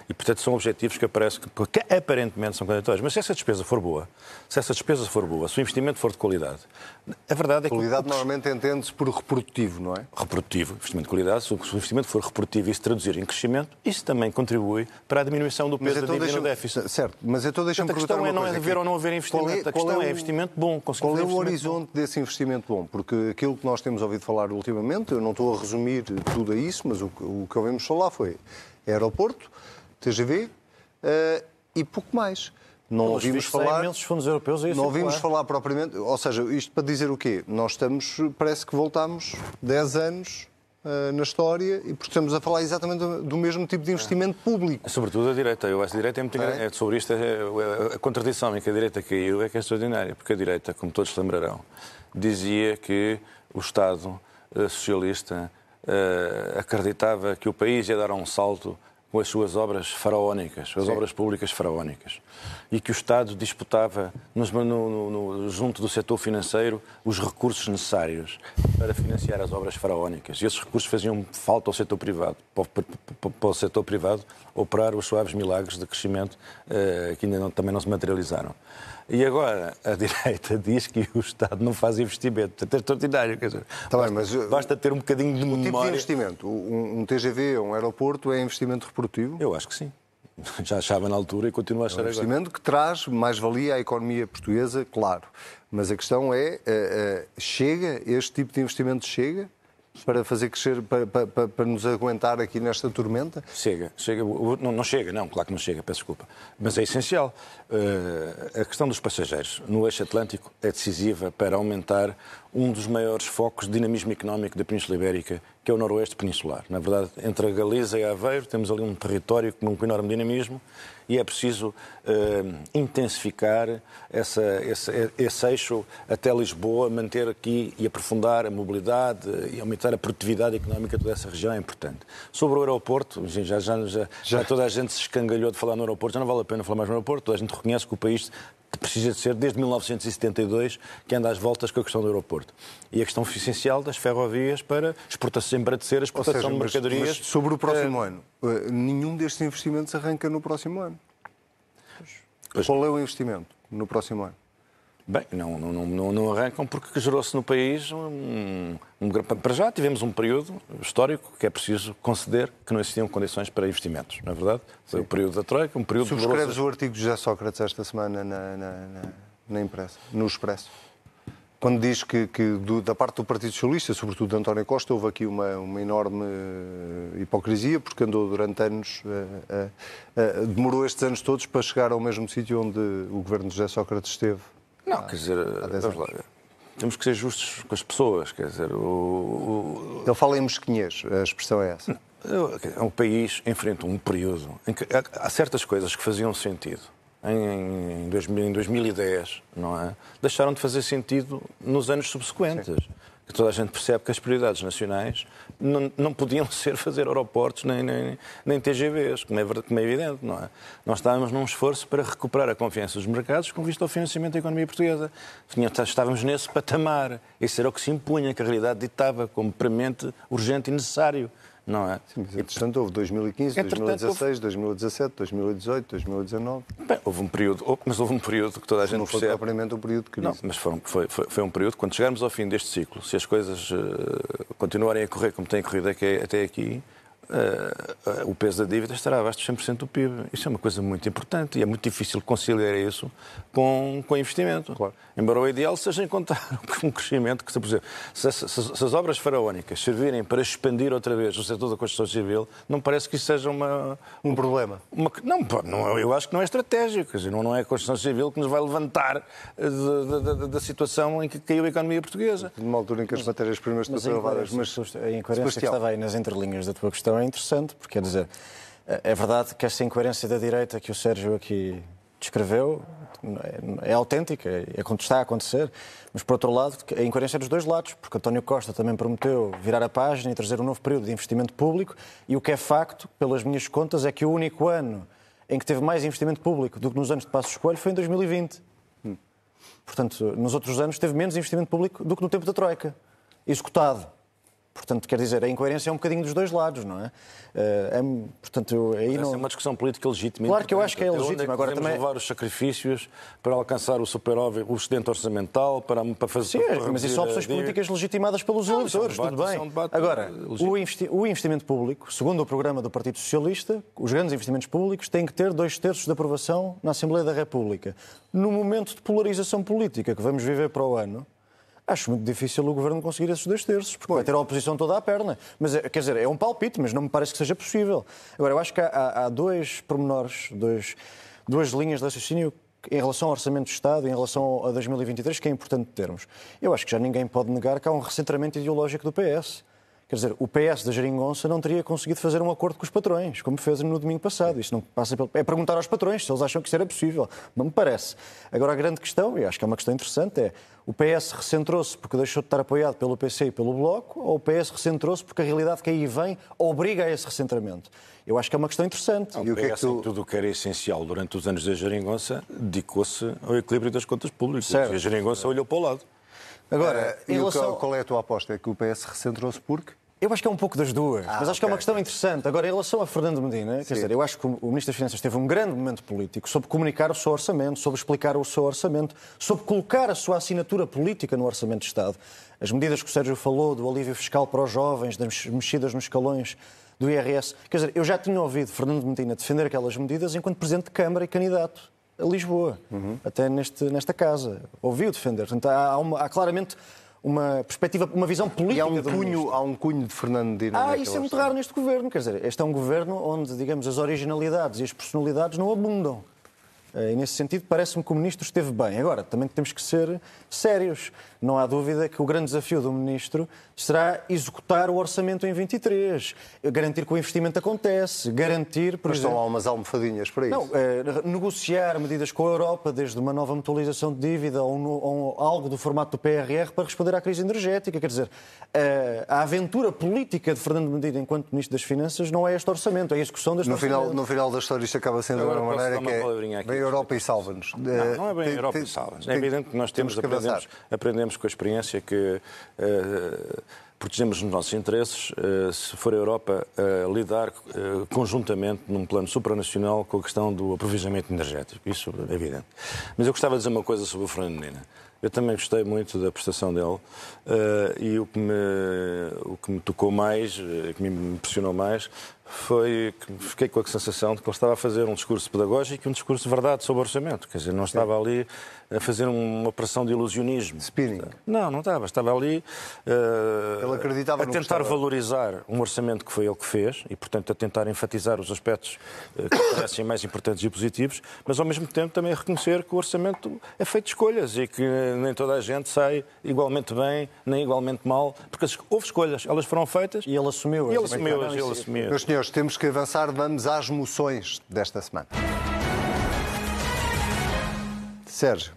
Speaker 6: E, portanto, são objetivos que aparecem, que aparentemente são contraditórios. Mas se essa despesa for boa, se essa despesa for boa, se o investimento for de qualidade.
Speaker 1: A verdade é que. Qualidade normalmente entende-se por reprodutivo, não é?
Speaker 6: Reprodutivo, investimento de qualidade. Se o investimento for reprodutivo e se traduzir em crescimento, isso também contribui para a diminuição do peso então da dívida no déficit.
Speaker 1: Certo, mas então deixa-me
Speaker 6: perguntar. A questão é não é haver ou não haver investimento. Qual é, a questão é, o, é investimento bom.
Speaker 1: Qual é o horizonte bom? desse investimento bom? Porque aquilo que nós temos ouvido falar ultimamente, eu não estou a resumir tudo a isso, mas o, o que ouvimos falar foi aeroporto, TGV uh, e pouco mais Não ouvimos falar.
Speaker 5: imensos fundos europeus a
Speaker 1: Não ouvimos falar propriamente. Ou seja, isto para dizer o quê? Nós estamos, parece que voltamos 10 anos uh, na história e porque estamos a falar exatamente do, mesmo tipo de investimento público.
Speaker 6: Sobretudo a direita. Eu acho a direita é muito é? é sobre isto. É, é, a contradição em que a direita caiu é que é extraordinária, porque a direita, como todos se lembrarão, dizia que o Estado uh, socialista uh, acreditava que o país ia dar um salto com as suas obras faraónicas, as Sim. obras públicas faraónicas, e que o Estado disputava no, no, no, junto do setor financeiro os recursos necessários para financiar as obras faraónicas. E esses recursos faziam falta ao setor privado, para, para, para o setor privado operar os suaves milagres de crescimento uh, que ainda não, também não se materializaram. E agora a direita diz que o Estado não faz investimento. Portanto, é extraordinário. Quer dizer,
Speaker 1: tá
Speaker 6: basta,
Speaker 1: bem, mas,
Speaker 6: basta ter um bocadinho de
Speaker 1: o
Speaker 6: memória.
Speaker 1: tipo de investimento? Um, um TGV, um aeroporto, é investimento reprodutivo?
Speaker 6: Eu acho que sim. Já achava na altura e continua a achar
Speaker 1: é um investimento agora. que traz mais-valia à economia portuguesa, claro. Mas a questão é, uh, uh, chega, este tipo de investimento chega? Para fazer crescer, para, para, para, nos aguentar aqui nesta tormenta?
Speaker 6: Chega, chega. Não, não, chega, não, claro que não chega, peço desculpa. Mas é essencial. Uh, a questão dos passageiros no eixo Atlântico é decisiva para aumentar um dos maiores focos de dinamismo económico da Península Ibérica, que é o noroeste peninsular. Na verdade, entre a Galiza e a Aveiro, temos ali um território com um enorme dinamismo e é preciso uh, intensificar essa, esse, esse, eixo até Lisboa, manter aqui e aprofundar a mobilidade e aumentar a produtividade económica de toda essa região. É importante. Sobre o aeroporto, já, já, já, já. toda a gente se escangalhou de falar no aeroporto, já não vale a pena falar mais no aeroporto, toda a gente reconhece que o país precisa de ser desde 1972 que anda às voltas com a questão do aeroporto. E a questão essencial das ferrovias para exportação, embaratecer a exportação seja, de mercadorias. Mas,
Speaker 1: mas sobre o próximo é... ano, eh, nenhum destes investimentos arranca no próximo ano. Pois. Qual é o investimento no próximo ano?
Speaker 6: Bem, não, não, não, não arrancam porque gerou-se no país um, um, Para já tivemos um período histórico que é preciso conceder que não existiam condições para investimentos, não é verdade? Foi o período da Troika, um período...
Speaker 1: Subscreves o artigo de José Sócrates esta semana na, na, na, na imprensa, no Expresso? Quando diz que, que do, da parte do Partido Socialista, sobretudo de António Costa, houve aqui uma, uma enorme uh, hipocrisia, porque andou durante anos, uh, uh, demorou estes anos todos para chegar ao mesmo sítio onde o governo de José Sócrates esteve
Speaker 6: não, quer dizer, vamos lá. Temos que ser justos com as pessoas, quer dizer, o... o...
Speaker 1: Ele fala em mesquinhez, a expressão é essa.
Speaker 6: É um país enfrenta um período em que há certas coisas que faziam sentido em, 2010, não é? Deixaram de fazer sentido nos anos subsequentes. Sim que toda a gente percebe que as prioridades nacionais não, não podiam ser fazer aeroportos nem, nem, nem TGVs, como é, como é evidente, não é? Nós estávamos num esforço para recuperar a confiança dos mercados com vista ao financiamento da economia portuguesa. Estávamos nesse patamar. Isso era o que se impunha, que a realidade ditava como premente, urgente e necessário não é?
Speaker 1: Sim, mas, entretanto, houve 2015, Entretanto, 2016, houve... 2017, 2018, 2019.
Speaker 6: Bem, houve um período, mas houve um período que toda a gente
Speaker 1: não
Speaker 6: foi percebe...
Speaker 1: propriamente um período de crise.
Speaker 6: Não, mas foi, foi, foi, foi, um período, quando chegarmos ao fim deste ciclo, se as coisas uh, continuarem a correr como têm corrido até aqui, uh, o peso da dívida estará abaixo de 100% do PIB. Isso é uma coisa muito importante e é muito difícil conciliar isso com, com investimento. Claro. Embora o ideal seja encontrar um crescimento que, por exemplo, se, se, se, as obras faraónicas servirem para expandir outra vez o setor da construção civil, não parece que isso seja uma,
Speaker 1: um problema.
Speaker 6: Uma, não, não, eu acho que não é estratégico. Quer dizer, não, não é a construção civil que nos vai levantar da situação em que caiu a economia portuguesa.
Speaker 1: Numa altura em que as matérias-primas estão elevadas.
Speaker 5: Mas a incoerência que estava aí nas entrelinhas da tua questão é interessante, porque quer dizer, é verdade que esta incoerência da direita que o Sérgio aqui descreveu é, é autêntica, é, é está a acontecer, mas por outro lado, a incoerência é dos dois lados, porque António Costa também prometeu virar a página e trazer um novo período de investimento público, e o que é facto, pelas minhas contas, é que o único ano em que teve mais investimento público do que nos anos de Passos Coelho foi em 2020. Hum. Portanto, nos outros anos teve menos investimento público do que no tempo da Troika, executado. Portanto, quer dizer, a incoerência é um bocadinho dos dois lados, não é? Eh, é portanto, aí não...
Speaker 6: é uma discussão política legítima.
Speaker 5: Claro que eu acho que é legítima.
Speaker 6: É Agora também levar os sacrifícios para alcançar o superávit, o excedente orçamental, para, para fazer...
Speaker 5: Sim, para mas isso são opções políticas legitimadas pelos não, eleitores, é um debate, tudo bem. Um Agora, o, investi o investimento público, segundo o programa do Partido Socialista, os grandes investimentos públicos têm que ter dois terços de aprovação na Assembleia da República. No momento de polarização política que vamos viver para o ano, Acho muito difícil o Governo conseguir esses dois terços, porque vai ter a oposição toda à perna. Mas, quer dizer, é um palpite, mas não me parece que seja possível. Agora, eu acho que há, há dois pormenores, dois, duas linhas de raciocínio em relação ao Orçamento do Estado, em relação a 2023, que é importante termos. Eu acho que já ninguém pode negar que há um recentramento ideológico do PS. Quer dizer, o PS da Jeringonça não teria conseguido fazer um acordo com os patrões, como fez no domingo passado. Isso não passa pelo... É perguntar aos patrões se eles acham que isso era possível. Não me parece. Agora, a grande questão, e acho que é uma questão interessante, é o PS recentrou-se porque deixou de estar apoiado pelo PC e pelo Bloco, ou o PS recentrou-se porque a realidade que aí vem obriga a esse recentramento? Eu acho que é uma questão interessante.
Speaker 6: Não, e o que é que tu... tudo o que era essencial durante os anos da Jeringonça dedicou-se ao equilíbrio das contas públicas. Certo. E a Jeringonça olhou para o lado.
Speaker 1: Agora, uh, relação... qual é a tua aposta? É que o PS recentrou-se porque?
Speaker 5: Eu acho que é um pouco das duas, ah, mas acho okay. que é uma questão interessante. Agora, em relação a Fernando Medina, Sim. quer dizer, eu acho que o Ministro das Finanças teve um grande momento político sobre comunicar o seu orçamento, sobre explicar o seu orçamento, sobre colocar a sua assinatura política no Orçamento de Estado. As medidas que o Sérgio falou, do alívio fiscal para os jovens, das mexidas nos escalões do IRS. Quer dizer, eu já tinha ouvido Fernando Medina defender aquelas medidas enquanto Presidente de Câmara e candidato a Lisboa, uhum. até neste, nesta casa. Ouviu defender. Portanto, há, uma, há claramente uma perspectiva, uma visão política. E
Speaker 1: há um, cunho, há um cunho de Fernando Medina.
Speaker 5: Ah, isso é muito raro neste governo. Quer dizer, este é um governo onde, digamos, as originalidades e as personalidades não abundam. Eh, e nesse sentido, parece-me que o ministro esteve bem. Agora, também temos que ser sérios. Não há dúvida que o grande desafio do ministro será executar o orçamento em 23, garantir que o investimento acontece, garantir,
Speaker 1: por Mas exemplo... estão lá umas almofadinhas para isso.
Speaker 5: Não, é, negociar medidas com a Europa, desde uma nova mutualização de dívida ou, no, ou, algo do formato do PRR para responder à crise energética. Quer dizer, a, a aventura política de Fernando Medina enquanto Ministro das Finanças não é este orçamento, é a execução deste
Speaker 1: no
Speaker 5: orçamento.
Speaker 1: Final, no final da história isto acaba sendo de uma maneira que é Europa e salva-nos.
Speaker 6: Não, não é bem tem, Europa tem, e salva-nos. É evidente que nós temos, temos aprendemos, aprendemos com a experiência que uh, protegemos os nossos interesses uh, se for a Europa uh, lidar conjuntamente num plano supranacional com a questão do aprovisionamento energético. Isso é evidente. Mas eu gostava de dizer uma coisa sobre o Fernando Menina. Eu também gostei muito da prestação dele uh, e o que, me, o que me tocou mais, que me impressionou mais, foi que fiquei com a sensação de que ele estava a fazer um discurso pedagógico e um discurso de verdade sobre o orçamento. Quer dizer, não estava ali a fazer uma operação de ilusionismo.
Speaker 1: Spinning.
Speaker 6: Não, não estava. Estava ali
Speaker 1: uh, ele acreditava
Speaker 6: a tentar valorizar um orçamento que foi ele que fez e, portanto, a tentar enfatizar os aspectos uh, que parecem mais importantes e positivos, mas, ao mesmo tempo, também a reconhecer que o orçamento é feito de escolhas e que nem toda a gente sai igualmente bem, nem igualmente mal, porque houve escolhas, elas foram feitas.
Speaker 5: E ele assumiu-as.
Speaker 6: E ele assumiu-as. Ele assumiu
Speaker 1: senhores, temos que avançar. Vamos às moções desta semana. Sérgio,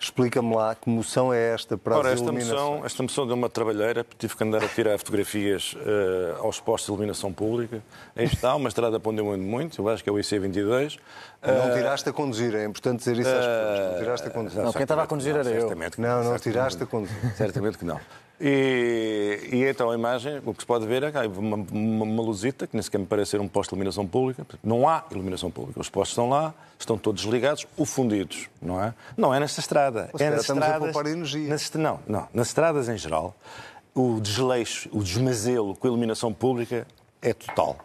Speaker 1: explica-me lá que moção é esta para Ora,
Speaker 6: as esta moção, esta moção deu uma trabalheira, tive que andar a tirar fotografias uh, aos postos de iluminação pública. Aí está, uma estrada para onde eu ando muito, eu acho que é o IC22.
Speaker 1: Não uh, tiraste a conduzir, é importante dizer isso às pessoas. Não tiraste a conduzir.
Speaker 5: Não, quem estava a conduzir era eu.
Speaker 1: Não, não tiraste a conduzir.
Speaker 6: Certamente que não. E, e, então a imagem, o que se pode ver é que há uma, uma, uma luzita, que nem sequer me parece ser um posto de iluminação pública. Não há iluminação pública. Os postos estão lá, estão todos desligados ou fundidos, não é? Não é nesta estrada.
Speaker 1: Ou
Speaker 6: é
Speaker 1: nas estamos estradas, a poupar energia.
Speaker 6: Nas, não, não. Nas estradas em geral, o desleixo, o desmazelo com a iluminação pública é total.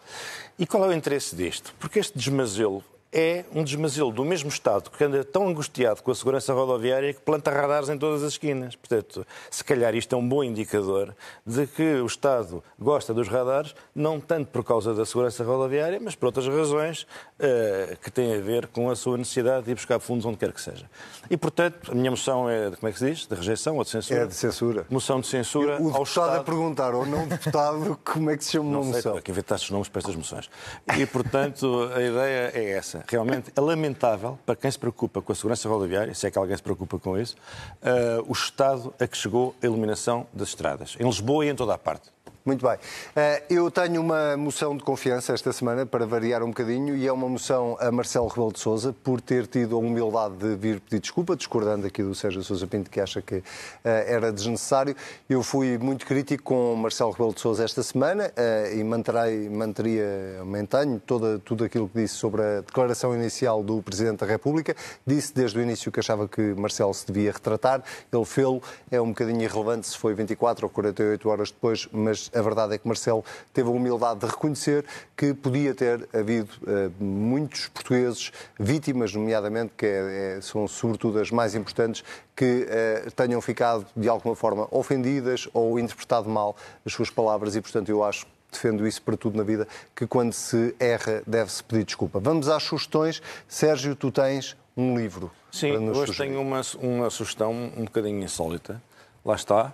Speaker 6: E qual é o interesse disto? Porque este desmazelo é um desmazelo do mesmo Estado que anda tão angustiado com a segurança rodoviária que planta radares em todas as esquinas. Portanto, se calhar isto é um bom indicador de que o Estado gosta dos radares, não tanto por causa da segurança rodoviária, mas por outras razões uh, que têm a ver com a sua necessidade de ir buscar fundos onde quer que seja. E, portanto, a minha moção é, de, como é que se diz? De rejeição ou de censura?
Speaker 1: É de censura.
Speaker 6: Moção de censura
Speaker 1: o
Speaker 6: ao
Speaker 1: Estado. a perguntar, ou não deputado, como é que se chama uma moção?
Speaker 6: Não sei, que inventaste os nomes para estas moções. E, portanto, a ideia é essa realmente é lamentável para quem se preocupa com a segurança rodoviária, se é que alguém se preocupa com isso, uh, o estado a que chegou a iluminação das estradas, em Lisboa e em toda a parte.
Speaker 1: Muito bem. Eh, eu tenho uma moção de confiança esta semana, para variar um bocadinho, e é uma moção a Marcelo Rebelo de Sousa por ter tido a humildade de vir pedir desculpa, discordando aqui do Sérgio Sousa Pinto, que acha que eh, era desnecessário. Eu fui muito crítico com Marcelo Rebelo de Sousa esta semana eh, e manterei, manteria, mantenho toda, tudo aquilo que disse sobre a declaração inicial do Presidente da República. Disse desde o início que achava que Marcelo se devia retratar. Ele fê-lo. É um bocadinho irrelevante se foi 24 ou 48 horas depois, mas a verdade é que Marcelo teve a humildade de reconhecer que podia ter havido uh, muitos portugueses, vítimas, nomeadamente, que é, é, são sobretudo as mais importantes, que uh, tenham ficado de alguma forma ofendidas ou interpretado mal as suas palavras e, portanto, eu acho defendo isso para tudo na vida, que quando se erra deve-se pedir desculpa. Vamos às sugestões. Sérgio, tu tens um livro.
Speaker 6: Sim, hoje sugerir. tenho uma, uma sugestão um bocadinho insólita. Lá está.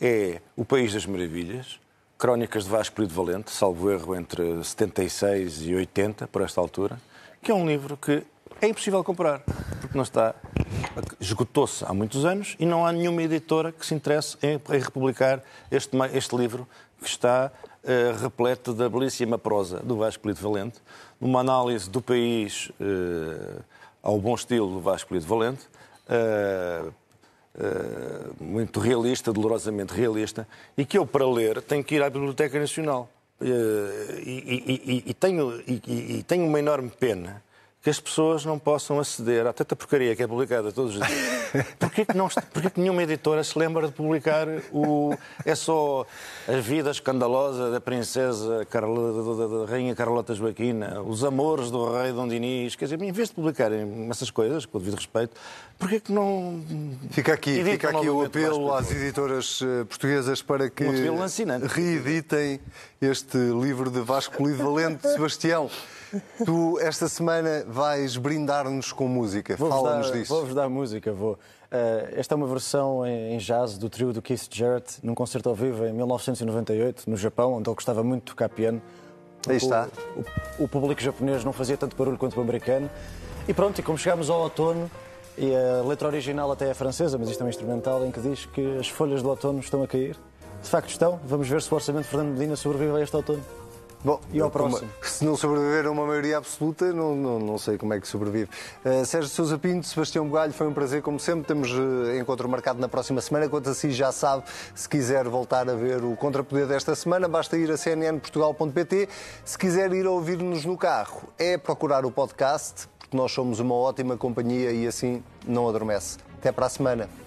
Speaker 6: É O País das Maravilhas, Crónicas de Vasco Lido Valente, salvo erro entre 76 e 80, por esta altura, que é um livro que é impossível comprar, porque não está. Esgotou-se há muitos anos e não há nenhuma editora que se interesse em, republicar este, este livro que está uh, repleto da belíssima prosa do Vasco Lido Valente, numa análise do país uh, ao bom estilo do Vasco Lido Valente, uh, muito realista, dolorosamente realista, e que eu, para ler, tenho que ir à Biblioteca Nacional. E, e, e, e tenho, e tenho uma enorme pena que as pessoas não possam aceder à tanta porcaria que é publicada todos os dias. Porquê que, não, porquê que nenhuma editora se lembra de publicar o... É só a vida escandalosa da princesa Carla, da, Rainha Carlota Joaquina, os amores do rei Dom Dinis, quer dizer, em vez de publicarem essas coisas, com o devido respeito, porquê que não...
Speaker 1: Fica aqui, fica aqui o apelo às editoras eh, portuguesas para que um reeditem este livro de Vasco Lido Valente. Sebastião, Tu, esta semana, vais brindar-nos com música. Fala-nos disso.
Speaker 5: Vou-vos dar música, vou. Uh, esta é uma versão em, jazz do trio do Keith Jarrett, num concerto ao vivo em 1998, no Japão, onde ele gostava muito de tocar piano.
Speaker 1: Aí está.
Speaker 5: O, o, o público japonês não fazia tanto barulho quanto o americano. E pronto, e como chegámos ao outono, e a letra original até é francesa, mas isto é um instrumental em que diz que as folhas do outono estão a cair. De facto estão. Vamos ver se o orçamento de Fernando Medina sobrevive a este outono.
Speaker 1: Bom, e ao próximo? se não sobreviver a uma maioria absoluta, não, não, não sei como é que sobrevive. Uh, Sérgio Sousa Pinto, Sebastião Bugalho, foi um prazer, como sempre. Temos uh, encontro marcado na próxima semana. Quanto assim, já sabe, se quiser voltar a ver o Contrapoder desta semana, basta ir a cnnportugal.pt. Se quiser ir a ouvir-nos no carro, é procurar o podcast, porque nós somos uma ótima companhia e assim não adormece. Até para a semana.